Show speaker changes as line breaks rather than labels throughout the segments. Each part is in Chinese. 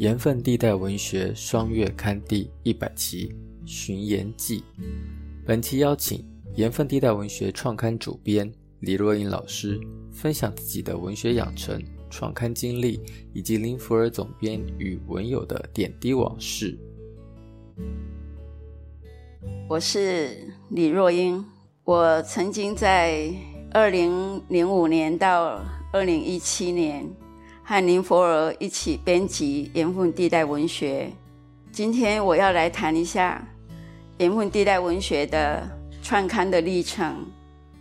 盐分地带文学双月刊第一百期《寻盐记》。本期邀请盐分地带文学创刊主编李若英老师分享自己的文学养成、创刊经历，以及林福尔总编与文友的点滴往事。
我是李若英，我曾经在二零零五年到二零一七年。和林佛尔一起编辑《盐分地带文学》。今天我要来谈一下《盐分地带文学》的创刊的历程，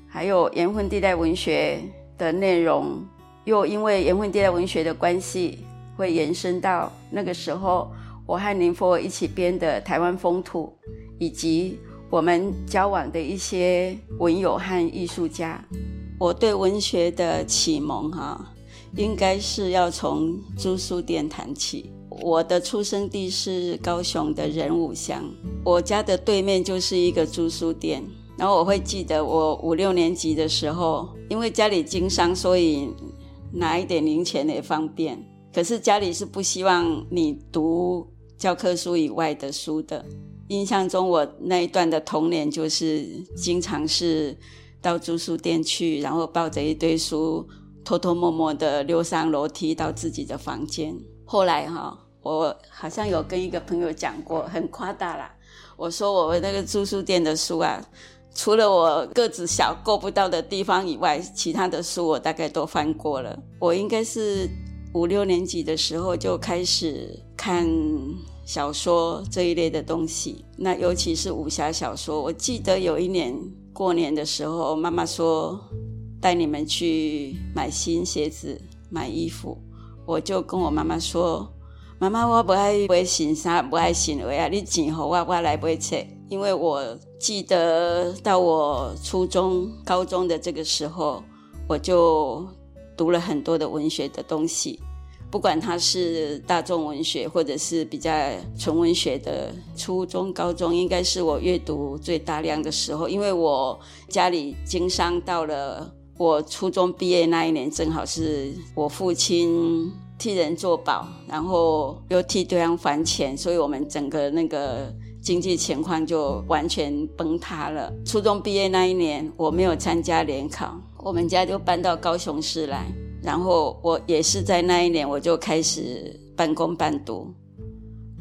还有《盐分地带文学》的内容。又因为《盐分地带文学》的关系，会延伸到那个时候，我和林佛尔一起编的《台湾风土》，以及我们交往的一些文友和艺术家。我对文学的启蒙，哈。应该是要从租书店谈起。我的出生地是高雄的仁武乡，我家的对面就是一个租书店。然后我会记得我五六年级的时候，因为家里经商，所以拿一点零钱也方便。可是家里是不希望你读教科书以外的书的。印象中，我那一段的童年就是经常是到租书店去，然后抱着一堆书。偷偷摸摸的溜上楼梯到自己的房间。后来哈，我好像有跟一个朋友讲过，很夸大啦。我说我那个租书店的书啊，除了我个子小够不到的地方以外，其他的书我大概都翻过了。我应该是五六年级的时候就开始看小说这一类的东西，那尤其是武侠小说。我记得有一年过年的时候，妈妈说。带你们去买新鞋子、买衣服，我就跟我妈妈说：“妈妈，我不爱买新衫，不爱新鞋啊！你钱好，我我来买册。”因为我记得到我初中、高中的这个时候，我就读了很多的文学的东西，不管它是大众文学或者是比较纯文学的。初中、高中应该是我阅读最大量的时候，因为我家里经商到了。我初中毕业那一年，正好是我父亲替人做保，然后又替对方还钱，所以我们整个那个经济情况就完全崩塌了。初中毕业那一年，我没有参加联考，我们家就搬到高雄市来，然后我也是在那一年，我就开始半工半读。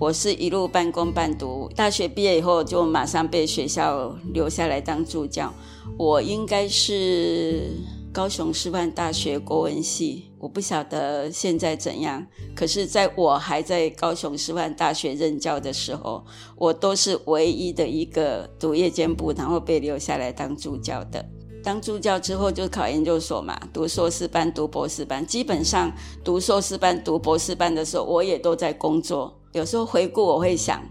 我是一路半工半读，大学毕业以后就马上被学校留下来当助教。我应该是高雄师范大学国文系，我不晓得现在怎样。可是，在我还在高雄师范大学任教的时候，我都是唯一的一个读夜间部，然后被留下来当助教的。当助教之后就考研究所嘛，读硕士班、读博士班。基本上读硕士班、读博士班的时候，我也都在工作。有时候回顾，我会想，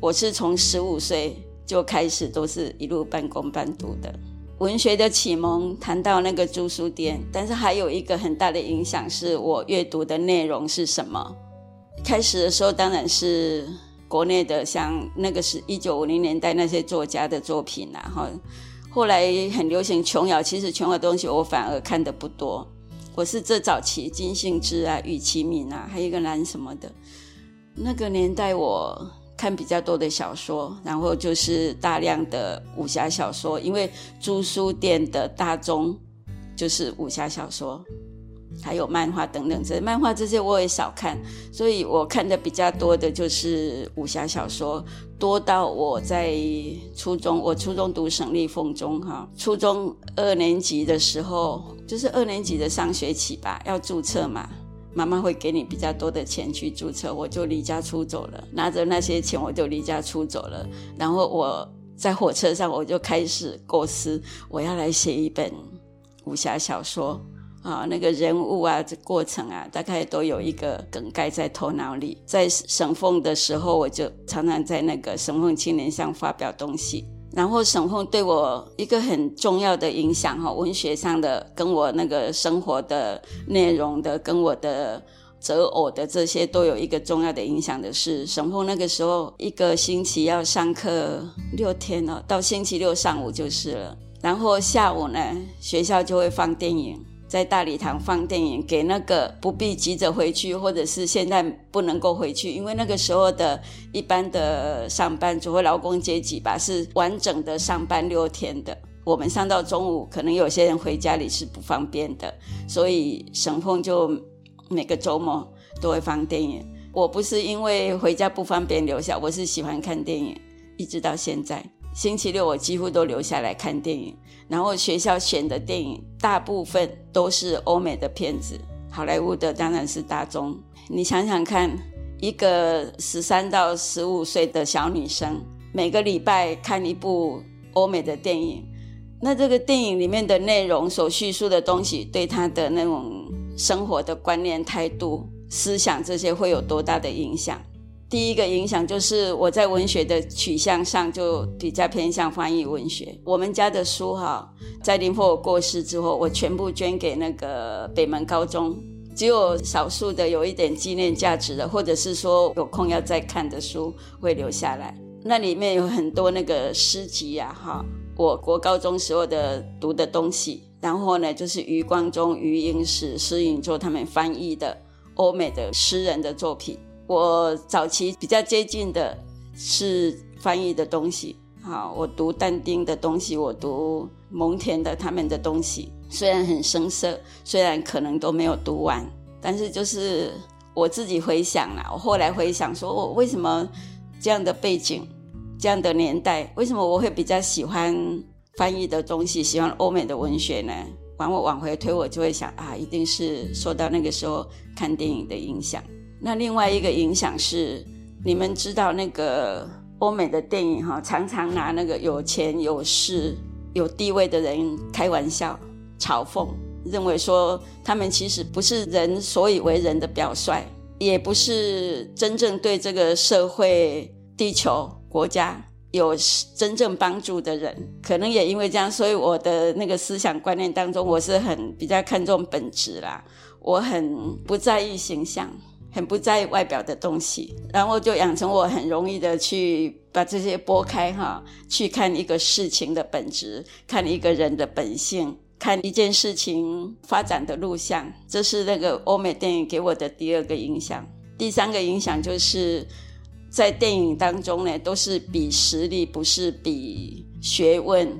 我是从十五岁就开始，都是一路半工半读的。文学的启蒙谈到那个租书店，但是还有一个很大的影响是我阅读的内容是什么。开始的时候当然是国内的，像那个是一九五零年代那些作家的作品啊，哈。后来很流行琼瑶，其实琼瑶东西我反而看的不多。我是这早期金信之啊、余其敏啊，还有一个男什么的。那个年代我看比较多的小说，然后就是大量的武侠小说，因为租书店的大宗就是武侠小说，还有漫画等等。这漫画这些我也少看，所以我看的比较多的就是武侠小说，多到我在初中，我初中读省立凤中哈，初中二年级的时候，就是二年级的上学期吧，要注册嘛。妈妈会给你比较多的钱去注册，我就离家出走了。拿着那些钱，我就离家出走了。然后我在火车上，我就开始构思，我要来写一本武侠小说啊，那个人物啊，这过程啊，大概都有一个梗概在头脑里。在省凤的时候，我就常常在那个省凤青年上发表东西。然后沈凤对我一个很重要的影响哈，文学上的跟我那个生活的内容的，跟我的择偶的这些都有一个重要的影响的是，沈凤那个时候一个星期要上课六天哦，到星期六上午就是了。然后下午呢，学校就会放电影，在大礼堂放电影，给那个不必急着回去，或者是现在不能够回去，因为那个时候的一般的上班族或劳工阶级吧，是完整的上班六天的。我们上到中午，可能有些人回家里是不方便的，所以省风就每个周末都会放电影。我不是因为回家不方便留下，我是喜欢看电影，一直到现在。星期六我几乎都留下来看电影，然后学校选的电影大部分都是欧美的片子，好莱坞的当然是大众。你想想看，一个十三到十五岁的小女生，每个礼拜看一部欧美的电影，那这个电影里面的内容所叙述的东西，对她的那种生活的观念、态度、思想这些会有多大的影响？第一个影响就是我在文学的取向上就比较偏向翻译文学。我们家的书哈，在林佛过世之后，我全部捐给那个北门高中，只有少数的有一点纪念价值的，或者是说有空要再看的书会留下来。那里面有很多那个诗集呀，哈，我国高中时候的读的东西。然后呢，就是余光中、余英时、施允作他们翻译的欧美的诗人的作品。我早期比较接近的是翻译的东西，好，我读但丁的东西，我读蒙田的他们的东西，虽然很生涩，虽然可能都没有读完，但是就是我自己回想了，我后来回想说，我为什么这样的背景，这样的年代，为什么我会比较喜欢翻译的东西，喜欢欧美的文学呢？往我往回推，我就会想啊，一定是受到那个时候看电影的影响。那另外一个影响是，你们知道那个欧美的电影哈，常常拿那个有钱有势有地位的人开玩笑、嘲讽，认为说他们其实不是人所以为人的表率，也不是真正对这个社会、地球、国家有真正帮助的人。可能也因为这样，所以我的那个思想观念当中，我是很比较看重本质啦，我很不在意形象。很不在意外表的东西，然后就养成我很容易的去把这些拨开哈，去看一个事情的本质，看一个人的本性，看一件事情发展的路向。这是那个欧美电影给我的第二个影响。第三个影响就是在电影当中呢，都是比实力，不是比学问、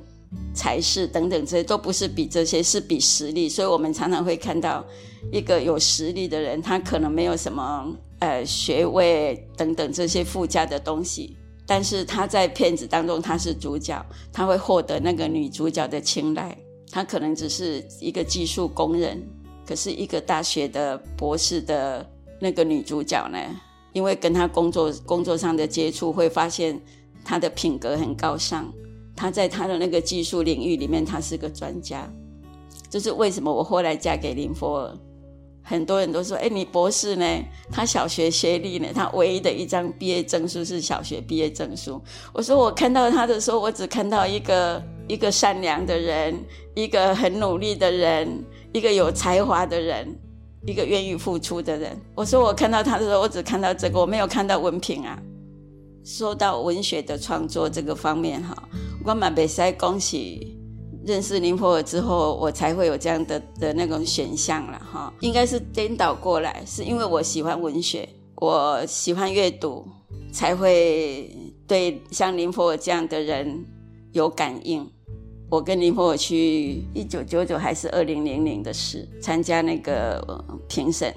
才识等等这些，都不是比这些，是比实力。所以我们常常会看到。一个有实力的人，他可能没有什么呃学位等等这些附加的东西，但是他在片子当中他是主角，他会获得那个女主角的青睐。他可能只是一个技术工人，可是一个大学的博士的那个女主角呢，因为跟他工作工作上的接触，会发现他的品格很高尚，他在他的那个技术领域里面，他是个专家。这是为什么我后来嫁给林佛尔。很多人都说：“哎，你博士呢？他小学学历呢？他唯一的一张毕业证书是小学毕业证书。”我说：“我看到他的时候，我只看到一个一个善良的人，一个很努力的人，一个有才华的人，一个愿意付出的人。”我说：“我看到他的时候，我只看到这个，我没有看到文凭啊。”说到文学的创作这个方面，哈，我蛮被塞恭喜。认识林佛尔之后，我才会有这样的的那种选项了哈。应该是颠倒过来，是因为我喜欢文学，我喜欢阅读，才会对像林佛尔这样的人有感应。我跟林佛尔去一九九九还是二零零零的事，参加那个评审。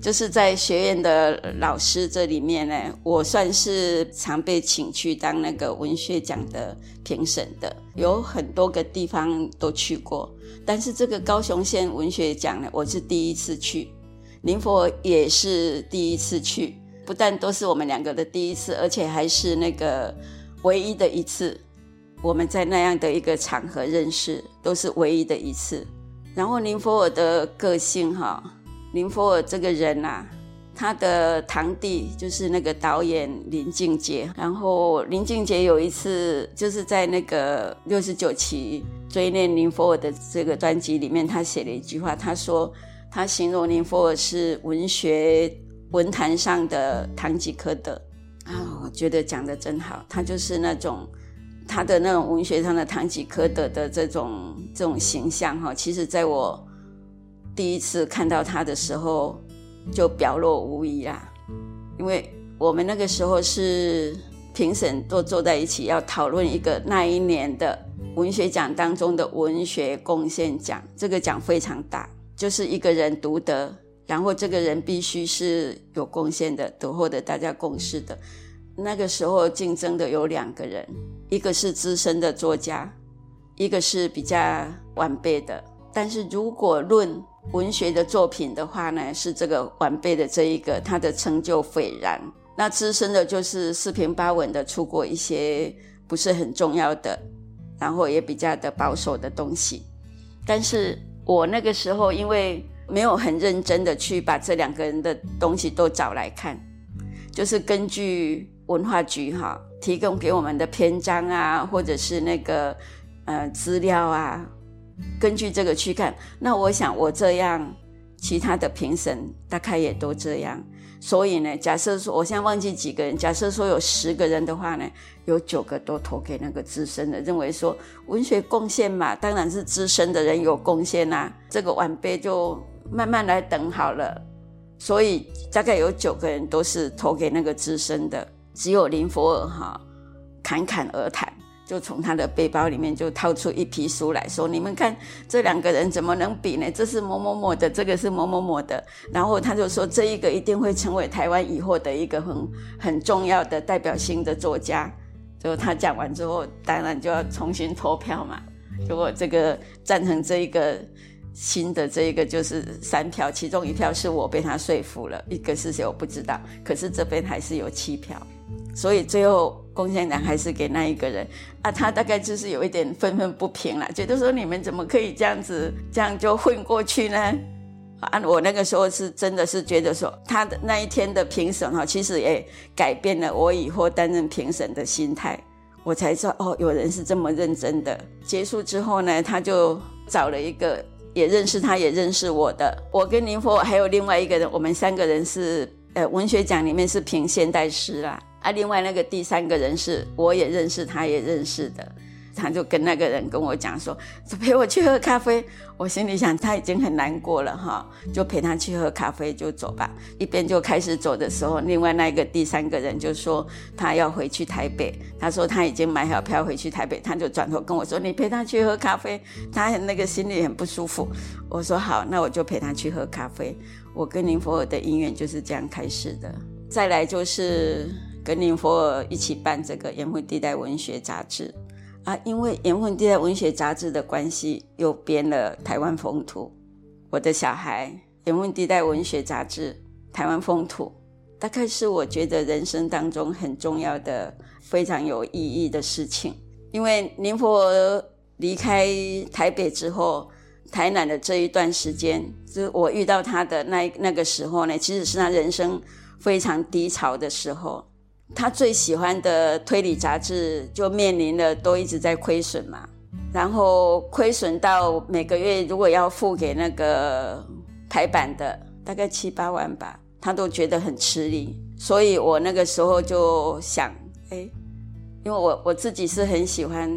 就是在学院的老师这里面呢，我算是常被请去当那个文学奖的评审的，有很多个地方都去过。但是这个高雄县文学奖呢，我是第一次去，林佛也是第一次去，不但都是我们两个的第一次，而且还是那个唯一的一次，我们在那样的一个场合认识，都是唯一的一次。然后林佛尔的个性哈。林佛尔这个人呐，他的堂弟就是那个导演林俊杰。然后林俊杰有一次就是在那个六十九期追念林佛尔的这个专辑里面，他写了一句话，他说他形容林佛尔是文学文坛上的堂吉诃德啊，我觉得讲的真好，他就是那种他的那种文学上的堂吉诃德的这种这种形象哈，其实在我。第一次看到他的时候就表露无遗啦，因为我们那个时候是评审都坐在一起要讨论一个那一年的文学奖当中的文学贡献奖，这个奖非常大，就是一个人独得，然后这个人必须是有贡献的，得获得大家共识的。那个时候竞争的有两个人，一个是资深的作家，一个是比较晚辈的。但是如果论文学的作品的话呢，是这个晚辈的这一个，他的成就斐然。那资深的就是四平八稳的出过一些不是很重要的，然后也比较的保守的东西。但是我那个时候因为没有很认真的去把这两个人的东西都找来看，就是根据。文化局哈提供给我们的篇章啊，或者是那个呃资料啊，根据这个去看。那我想我这样，其他的评审大概也都这样。所以呢，假设说我现在忘记几个人，假设说有十个人的话呢，有九个都投给那个资深的，认为说文学贡献嘛，当然是资深的人有贡献呐。这个晚辈就慢慢来等好了。所以大概有九个人都是投给那个资深的。只有林佛尔哈侃侃而谈，就从他的背包里面就掏出一批书来说：“你们看这两个人怎么能比呢？这是某某某的，这个是某某某的。”然后他就说：“这一个一定会成为台湾以后的一个很很重要的代表性的作家。”就他讲完之后，当然就要重新投票嘛。如果这个赞成这一个新的这一个就是三票，其中一票是我被他说服了，一个是谁我不知道。可是这边还是有七票。所以最后贡献奖还是给那一个人啊，他大概就是有一点愤愤不平了，觉得说你们怎么可以这样子，这样就混过去呢？啊，我那个时候是真的是觉得说，他的那一天的评审哈，其实也改变了我以后担任评审的心态，我才知道哦，有人是这么认真的。结束之后呢，他就找了一个也认识他也认识我的，我跟林佛还有另外一个人，我们三个人是呃文学奖里面是评现代诗啦。啊，另外那个第三个人是我也认识，他也认识的，他就跟那个人跟我讲说，陪我去喝咖啡。我心里想他已经很难过了哈，就陪他去喝咖啡就走吧。一边就开始走的时候，另外那个第三个人就说他要回去台北，他说他已经买好票回去台北，他就转头跟我说，你陪他去喝咖啡，他那个心里很不舒服。我说好，那我就陪他去喝咖啡。我跟林佛尔的姻缘就是这样开始的。再来就是。跟林佛尔一起办这个《盐分地带文学杂志》啊，因为《盐分地带文学杂志》的关系，又编了《台湾风土》。我的小孩，《盐分地带文学杂志》《台湾风土》，大概是我觉得人生当中很重要的、非常有意义的事情。因为林佛尔离开台北之后，台南的这一段时间，就是我遇到他的那那个时候呢，其实是他人生非常低潮的时候。他最喜欢的推理杂志就面临了都一直在亏损嘛，然后亏损到每个月如果要付给那个排版的大概七八万吧，他都觉得很吃力。所以我那个时候就想，哎，因为我我自己是很喜欢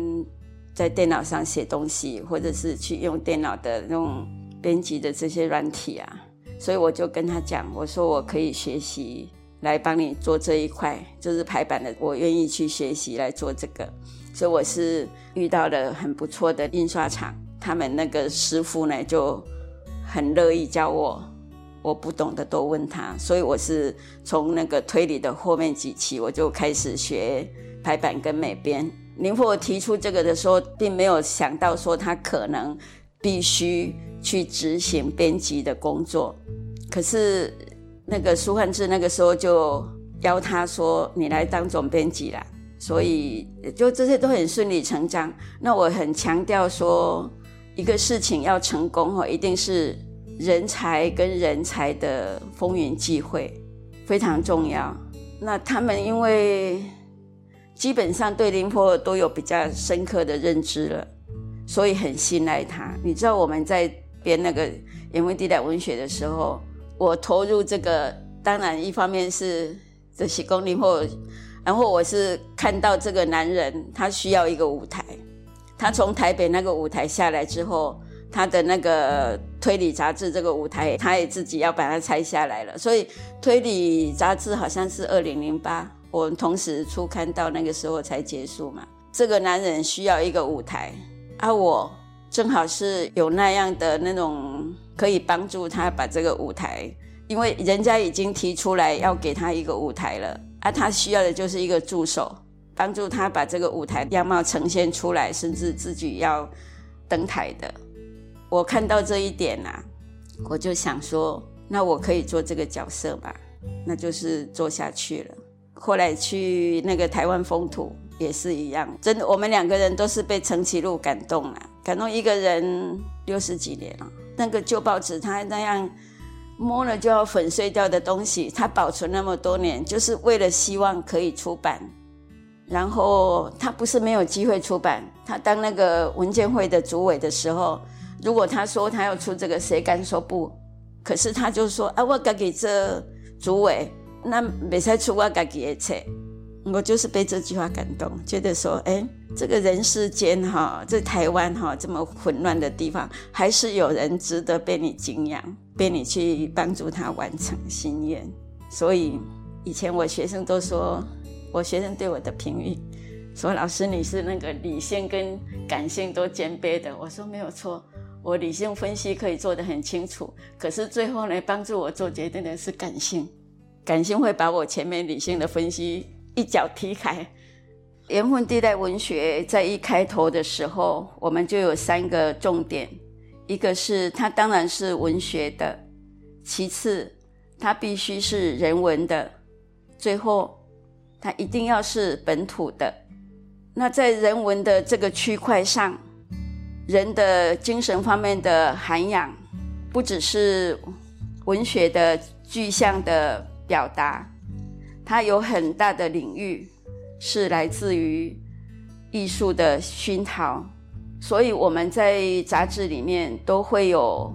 在电脑上写东西，或者是去用电脑的那种编辑的这些软体啊，所以我就跟他讲，我说我可以学习。来帮你做这一块，就是排版的，我愿意去学习来做这个，所以我是遇到了很不错的印刷厂，他们那个师傅呢就很乐意教我，我不懂的都问他，所以我是从那个推理的后面几期我就开始学排版跟美编。林父提出这个的时候，并没有想到说他可能必须去执行编辑的工作，可是。那个苏焕智那个时候就邀他说：“你来当总编辑啦。”所以就这些都很顺理成章。那我很强调说，一个事情要成功哦，一定是人才跟人才的风云际会，非常重要。那他们因为基本上对林波都有比较深刻的认知了，所以很信赖他。你知道我们在编那个《言文地带文学》的时候。我投入这个，当然一方面是这些功力，或然后我是看到这个男人他需要一个舞台，他从台北那个舞台下来之后，他的那个推理杂志这个舞台，他也自己要把它拆下来了。所以推理杂志好像是二零零八，我们同时初刊到那个时候才结束嘛。这个男人需要一个舞台，而我正好是有那样的那种可以帮助他把这个舞台，因为人家已经提出来要给他一个舞台了，而他需要的就是一个助手，帮助他把这个舞台样貌呈现出来，甚至自己要登台的。我看到这一点啊，我就想说，那我可以做这个角色吧，那就是做下去了。后来去那个台湾风土也是一样，真的，我们两个人都是被陈其禄感动了，感动一个人六十几年了。那个旧报纸，他那样摸了就要粉碎掉的东西，他保存那么多年，就是为了希望可以出版。然后他不是没有机会出版，他当那个文件会的主委的时候。如果他说他要出这个，谁敢说不？可是他就说啊，我该给这主委，那没才出我该给的册。我就是被这句话感动，觉得说，哎，这个人世间哈，在台湾哈这么混乱的地方，还是有人值得被你敬仰，被你去帮助他完成心愿。所以以前我学生都说，我学生对我的评语，说老师你是那个理性跟感性都兼备的。我说没有错。我理性分析可以做得很清楚，可是最后呢，帮助我做决定的是感性，感性会把我前面理性的分析一脚踢开。盐分地带文学在一开头的时候，我们就有三个重点：一个是它当然是文学的，其次它必须是人文的，最后它一定要是本土的。那在人文的这个区块上。人的精神方面的涵养，不只是文学的具象的表达，它有很大的领域是来自于艺术的熏陶。所以我们在杂志里面都会有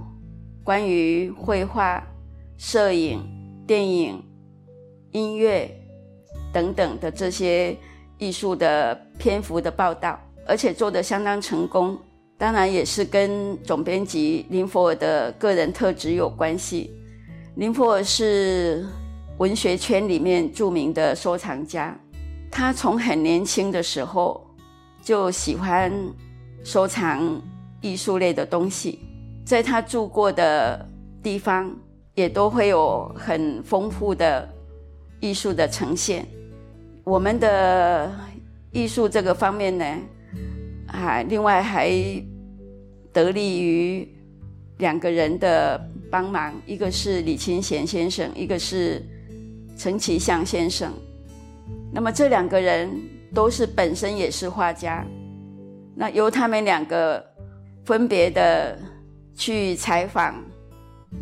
关于绘画、摄影、电影、音乐等等的这些艺术的篇幅的报道，而且做得相当成功。当然也是跟总编辑林佛尔的个人特质有关系。林佛尔是文学圈里面著名的收藏家，他从很年轻的时候就喜欢收藏艺术类的东西，在他住过的地方也都会有很丰富的艺术的呈现。我们的艺术这个方面呢，啊，另外还。得力于两个人的帮忙，一个是李清贤先生，一个是陈其相先生。那么这两个人都是本身也是画家，那由他们两个分别的去采访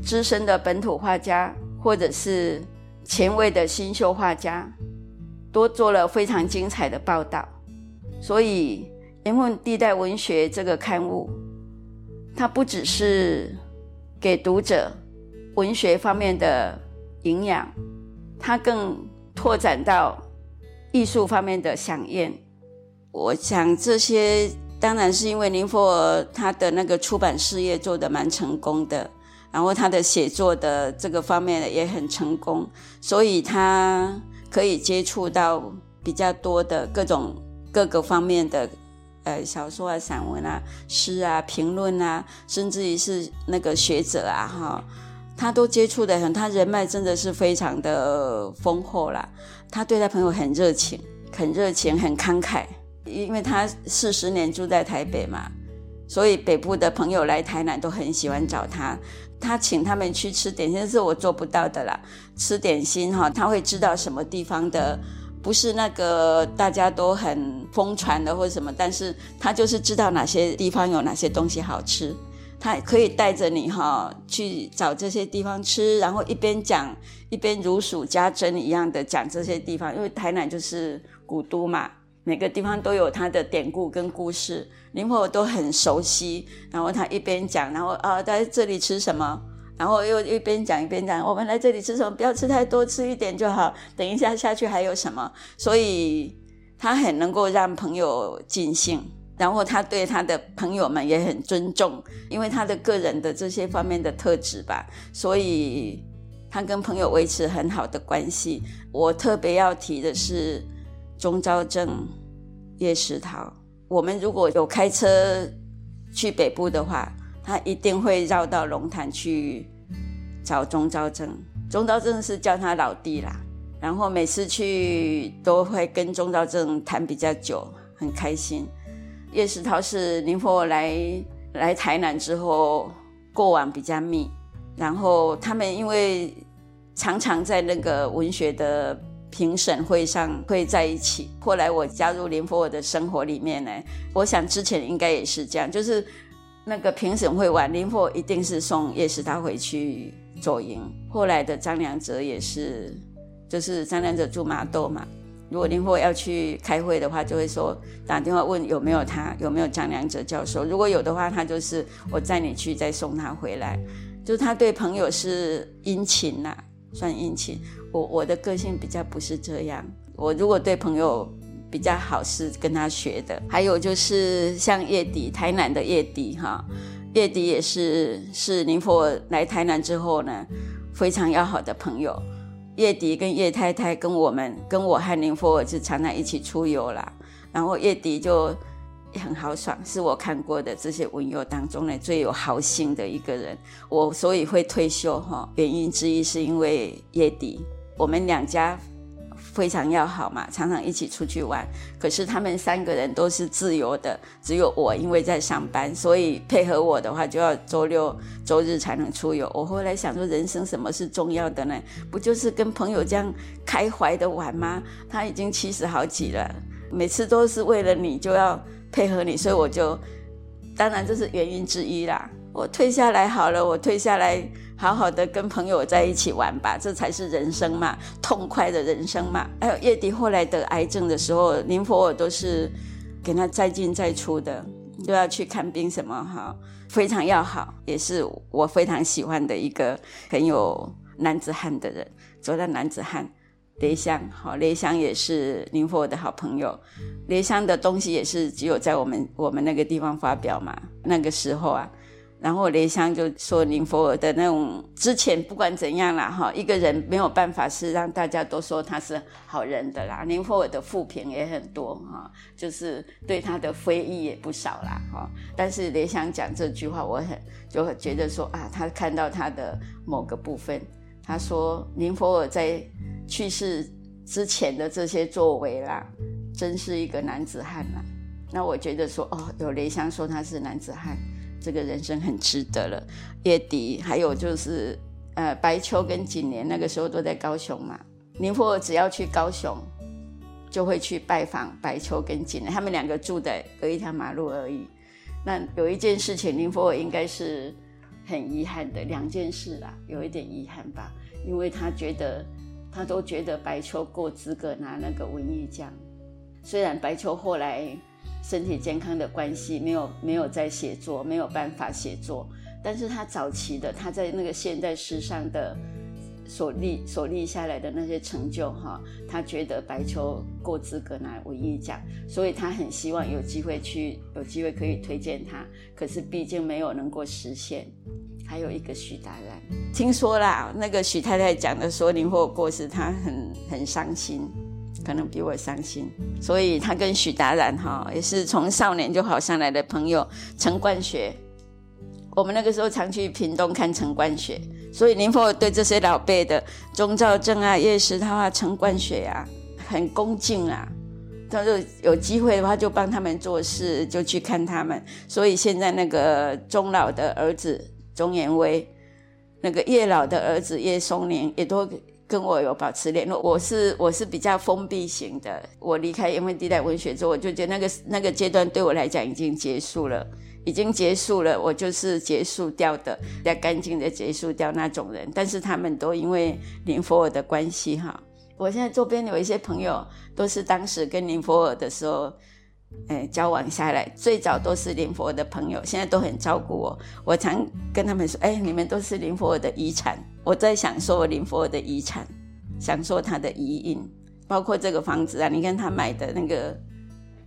资深的本土画家，或者是前卫的新秀画家，都做了非常精彩的报道。所以《盐分地带文学》这个刊物。它不只是给读者文学方面的营养，他更拓展到艺术方面的响应。我想这些当然是因为林佛尔他的那个出版事业做得蛮成功的，然后他的写作的这个方面也很成功，所以他可以接触到比较多的各种各个方面的。呃，小说啊、散文啊、诗啊、评论啊，甚至于是那个学者啊，哈，他都接触的很，他人脉真的是非常的丰厚啦。他对他朋友很热情，很热情，很慷慨，因为他四十年住在台北嘛，所以北部的朋友来台南都很喜欢找他。他请他们去吃点心是我做不到的啦，吃点心哈，他会知道什么地方的。不是那个大家都很疯传的或者什么，但是他就是知道哪些地方有哪些东西好吃，他可以带着你哈去找这些地方吃，然后一边讲一边如数家珍一样的讲这些地方，因为台南就是古都嘛，每个地方都有它的典故跟故事，林婆都很熟悉，然后他一边讲，然后啊在这里吃什么。然后又一边讲一边讲，我们来这里吃什么？不要吃太多，吃一点就好。等一下下去还有什么？所以他很能够让朋友尽兴。然后他对他的朋友们也很尊重，因为他的个人的这些方面的特质吧，所以他跟朋友维持很好的关系。我特别要提的是钟昭正、叶石涛。我们如果有开车去北部的话，他一定会绕到龙潭去找钟昭正。钟昭正是叫他老弟啦，然后每次去都会跟钟昭正谈比较久，很开心。叶石涛是林佛来来台南之后过往比较密，然后他们因为常常在那个文学的评审会上会在一起。后来我加入林佛的生活里面呢，我想之前应该也是这样，就是那个评审会完，林佛一定是送叶石涛回去左营。后来的张良哲也是，就是张良哲住麻豆嘛。如果林佛要去开会的话，就会说打电话问有没有他，有没有张良哲教授。如果有的话，他就是我载你去，再送他回来。就他对朋友是殷勤呐，算殷勤。我我的个性比较不是这样。我如果对朋友比较好，是跟他学的。还有就是像叶迪，台南的叶迪哈，叶迪也是是林佛来台南之后呢，非常要好的朋友。叶迪跟叶太太跟我们跟我和林佛尔就常常一起出游啦。然后叶迪就很豪爽，是我看过的这些文友当中呢最有豪心的一个人。我所以会退休哈，原因之一是因为叶迪，我们两家。非常要好嘛，常常一起出去玩。可是他们三个人都是自由的，只有我因为在上班，所以配合我的话就要周六周日才能出游。我后来想说，人生什么是重要的呢？不就是跟朋友这样开怀的玩吗？他已经七十好几了，每次都是为了你就要配合你，所以我就，当然这是原因之一啦。我退下来好了，我退下来。好好的跟朋友在一起玩吧，这才是人生嘛，痛快的人生嘛。还有叶迪后来得癌症的时候，林佛尔都是给他再进再出的，都要去看病什么哈，非常要好，也是我非常喜欢的一个很有男子汉的人。走到男子汉，雷香好，雷香也是林佛的好朋友，雷香的东西也是只有在我们我们那个地方发表嘛，那个时候啊。然后雷香就说林佛尔的那种之前不管怎样啦哈，一个人没有办法是让大家都说他是好人的啦。林佛尔的负评也很多哈，就是对他的非议也不少啦哈。但是雷香讲这句话，我很就觉得说啊，他看到他的某个部分，他说林佛尔在去世之前的这些作为啦，真是一个男子汉啦。那我觉得说哦，有雷香说他是男子汉。这个人生很值得了。月底，还有就是，呃，白秋跟景年那个时候都在高雄嘛。林佛只要去高雄，就会去拜访白秋跟景年，他们两个住在隔一条马路而已。那有一件事情，林佛应该是很遗憾的，两件事啦，有一点遗憾吧，因为他觉得他都觉得白秋够资格拿那个文艺奖，虽然白秋后来。身体健康的关系，没有没有在写作，没有办法写作。但是他早期的他在那个现代诗上的所立所立下来的那些成就，哈，他觉得白秋够资格拿文艺奖，所以他很希望有机会去，有机会可以推荐他。可是毕竟没有能够实现。还有一个许达然，听说啦，那个许太太讲的说林火过世，他很很伤心。可能比我伤心，所以他跟许达然哈也是从少年就好上来的朋友。陈冠学，我们那个时候常去屏东看陈冠学，所以林佛对这些老辈的钟兆正啊、叶石涛啊、陈冠学啊很恭敬啊。他说有机会的话就帮他们做事，就去看他们。所以现在那个钟老的儿子钟延威，那个叶老的儿子叶松年也都。跟我有保持联络，我是我是比较封闭型的。我离开英文地带文学之后，我就觉得那个那个阶段对我来讲已经结束了，已经结束了。我就是结束掉的，比较干净的结束掉那种人。但是他们都因为林佛尔的关系哈，我现在周边有一些朋友都是当时跟林佛尔的时候。哎，交往下来，最早都是林佛尔的朋友，现在都很照顾我。我常跟他们说：“哎，你们都是林佛尔的遗产。”我在享受林佛的遗产，享受他的遗印，包括这个房子啊。你看他买的那个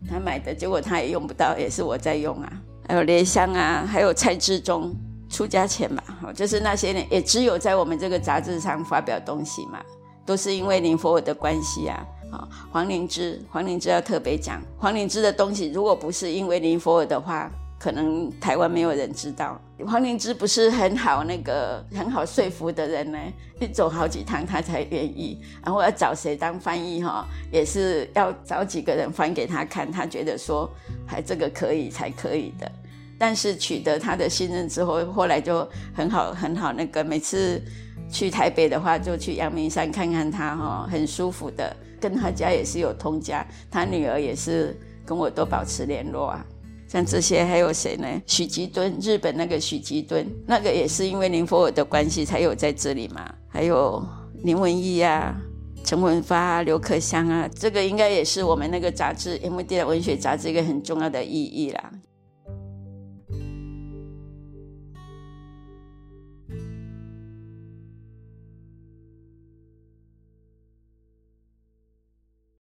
他买的结果他也用不到，也是我在用啊。还有莲香啊，还有蔡志忠出家前嘛，就是那些人也只有在我们这个杂志上发表东西嘛，都是因为林佛尔的关系啊。啊，黄灵芝，黄灵芝要特别讲，黄灵芝的东西，如果不是因为林佛尔的话，可能台湾没有人知道。黄灵芝不是很好那个很好说服的人呢，一走好几趟他才愿意。然后要找谁当翻译哈，也是要找几个人翻给他看，他觉得说还这个可以才可以的。但是取得他的信任之后，后来就很好很好那个，每次去台北的话，就去阳明山看看他哈，很舒服的。跟他家也是有通家，他女儿也是跟我都保持联络啊。像这些还有谁呢？许吉敦，日本那个许吉敦，那个也是因为林佛尔的关系才有在这里嘛。还有林文义啊、陈文发、刘克湘啊，这个应该也是我们那个杂志《M D》的文学杂志一个很重要的意义啦。